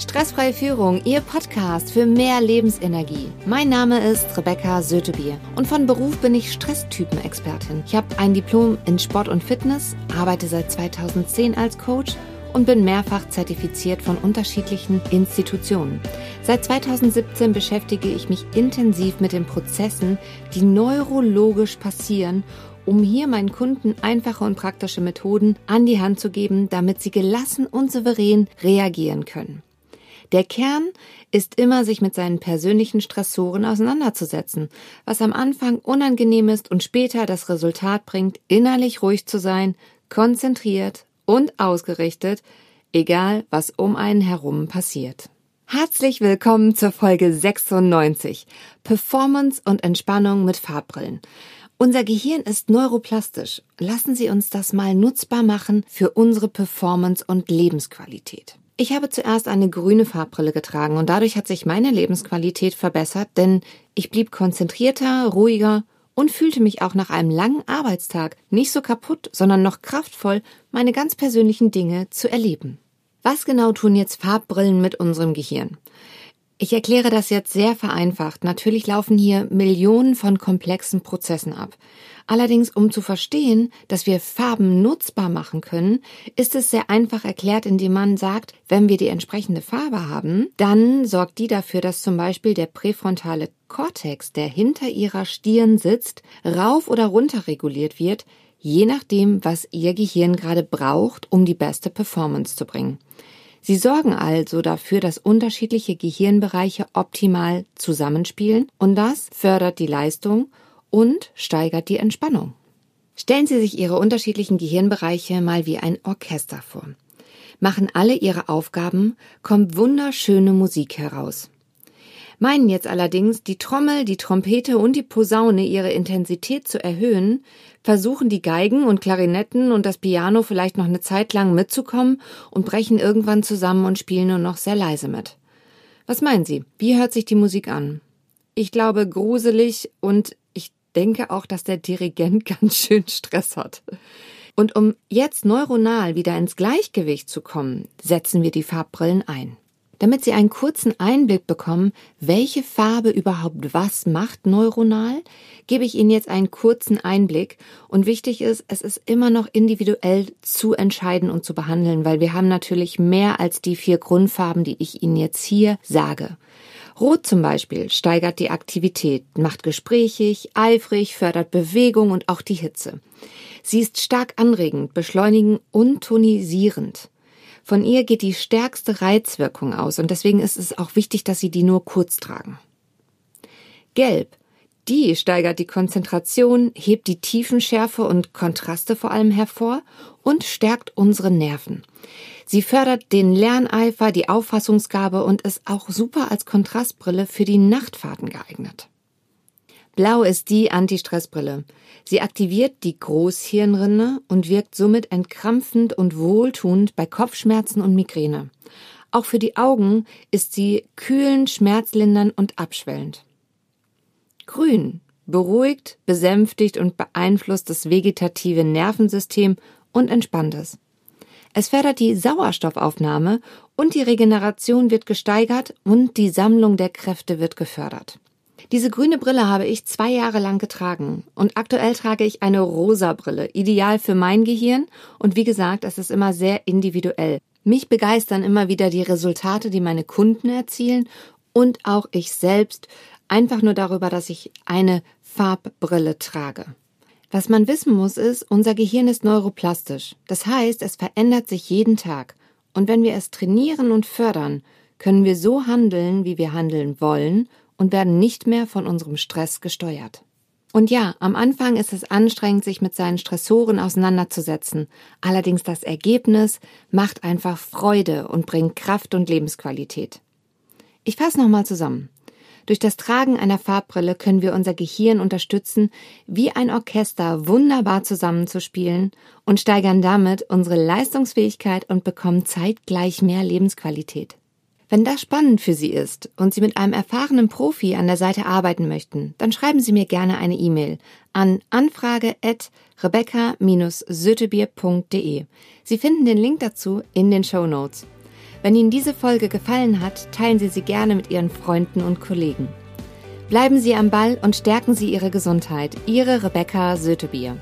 Stressfreie Führung, Ihr Podcast für mehr Lebensenergie. Mein Name ist Rebecca Sötebier und von Beruf bin ich Stresstypen-Expertin. Ich habe ein Diplom in Sport und Fitness, arbeite seit 2010 als Coach und bin mehrfach zertifiziert von unterschiedlichen Institutionen. Seit 2017 beschäftige ich mich intensiv mit den Prozessen, die neurologisch passieren um hier meinen Kunden einfache und praktische Methoden an die Hand zu geben, damit sie gelassen und souverän reagieren können. Der Kern ist immer, sich mit seinen persönlichen Stressoren auseinanderzusetzen, was am Anfang unangenehm ist und später das Resultat bringt, innerlich ruhig zu sein, konzentriert und ausgerichtet, egal was um einen herum passiert. Herzlich willkommen zur Folge 96 Performance und Entspannung mit Farbbrillen. Unser Gehirn ist neuroplastisch. Lassen Sie uns das mal nutzbar machen für unsere Performance und Lebensqualität. Ich habe zuerst eine grüne Farbbrille getragen und dadurch hat sich meine Lebensqualität verbessert, denn ich blieb konzentrierter, ruhiger und fühlte mich auch nach einem langen Arbeitstag nicht so kaputt, sondern noch kraftvoll, meine ganz persönlichen Dinge zu erleben. Was genau tun jetzt Farbbrillen mit unserem Gehirn? Ich erkläre das jetzt sehr vereinfacht. Natürlich laufen hier Millionen von komplexen Prozessen ab. Allerdings, um zu verstehen, dass wir Farben nutzbar machen können, ist es sehr einfach erklärt, indem man sagt, wenn wir die entsprechende Farbe haben, dann sorgt die dafür, dass zum Beispiel der präfrontale Kortex, der hinter ihrer Stirn sitzt, rauf oder runter reguliert wird, je nachdem, was ihr Gehirn gerade braucht, um die beste Performance zu bringen. Sie sorgen also dafür, dass unterschiedliche Gehirnbereiche optimal zusammenspielen und das fördert die Leistung und steigert die Entspannung. Stellen Sie sich Ihre unterschiedlichen Gehirnbereiche mal wie ein Orchester vor. Machen alle ihre Aufgaben, kommt wunderschöne Musik heraus. Meinen jetzt allerdings, die Trommel, die Trompete und die Posaune ihre Intensität zu erhöhen, versuchen die Geigen und Klarinetten und das Piano vielleicht noch eine Zeit lang mitzukommen und brechen irgendwann zusammen und spielen nur noch sehr leise mit. Was meinen Sie? Wie hört sich die Musik an? Ich glaube gruselig und ich denke auch, dass der Dirigent ganz schön Stress hat. Und um jetzt neuronal wieder ins Gleichgewicht zu kommen, setzen wir die Farbbrillen ein. Damit Sie einen kurzen Einblick bekommen, welche Farbe überhaupt was macht neuronal, gebe ich Ihnen jetzt einen kurzen Einblick. Und wichtig ist, es ist immer noch individuell zu entscheiden und zu behandeln, weil wir haben natürlich mehr als die vier Grundfarben, die ich Ihnen jetzt hier sage. Rot zum Beispiel steigert die Aktivität, macht gesprächig, eifrig, fördert Bewegung und auch die Hitze. Sie ist stark anregend, beschleunigend und tonisierend. Von ihr geht die stärkste Reizwirkung aus und deswegen ist es auch wichtig, dass Sie die nur kurz tragen. Gelb. Die steigert die Konzentration, hebt die Tiefenschärfe und Kontraste vor allem hervor und stärkt unsere Nerven. Sie fördert den Lerneifer, die Auffassungsgabe und ist auch super als Kontrastbrille für die Nachtfahrten geeignet. Blau ist die Anti-Stress-Brille. Sie aktiviert die Großhirnrinde und wirkt somit entkrampfend und wohltuend bei Kopfschmerzen und Migräne. Auch für die Augen ist sie kühlend, schmerzlindernd und abschwellend. Grün beruhigt, besänftigt und beeinflusst das vegetative Nervensystem und entspannt es. Es fördert die Sauerstoffaufnahme und die Regeneration wird gesteigert und die Sammlung der Kräfte wird gefördert. Diese grüne Brille habe ich zwei Jahre lang getragen und aktuell trage ich eine rosa Brille, ideal für mein Gehirn und wie gesagt, es ist immer sehr individuell. Mich begeistern immer wieder die Resultate, die meine Kunden erzielen und auch ich selbst einfach nur darüber, dass ich eine Farbbrille trage. Was man wissen muss ist, unser Gehirn ist neuroplastisch. Das heißt, es verändert sich jeden Tag. Und wenn wir es trainieren und fördern, können wir so handeln, wie wir handeln wollen und werden nicht mehr von unserem Stress gesteuert. Und ja, am Anfang ist es anstrengend, sich mit seinen Stressoren auseinanderzusetzen. Allerdings das Ergebnis macht einfach Freude und bringt Kraft und Lebensqualität. Ich fasse nochmal zusammen. Durch das Tragen einer Farbbrille können wir unser Gehirn unterstützen, wie ein Orchester wunderbar zusammenzuspielen und steigern damit unsere Leistungsfähigkeit und bekommen zeitgleich mehr Lebensqualität. Wenn das spannend für Sie ist und Sie mit einem erfahrenen Profi an der Seite arbeiten möchten, dann schreiben Sie mir gerne eine E-Mail an anfrage@rebecca-sötebier.de. Sie finden den Link dazu in den Show Notes. Wenn Ihnen diese Folge gefallen hat, teilen Sie sie gerne mit Ihren Freunden und Kollegen. Bleiben Sie am Ball und stärken Sie Ihre Gesundheit. Ihre Rebecca Sötebier.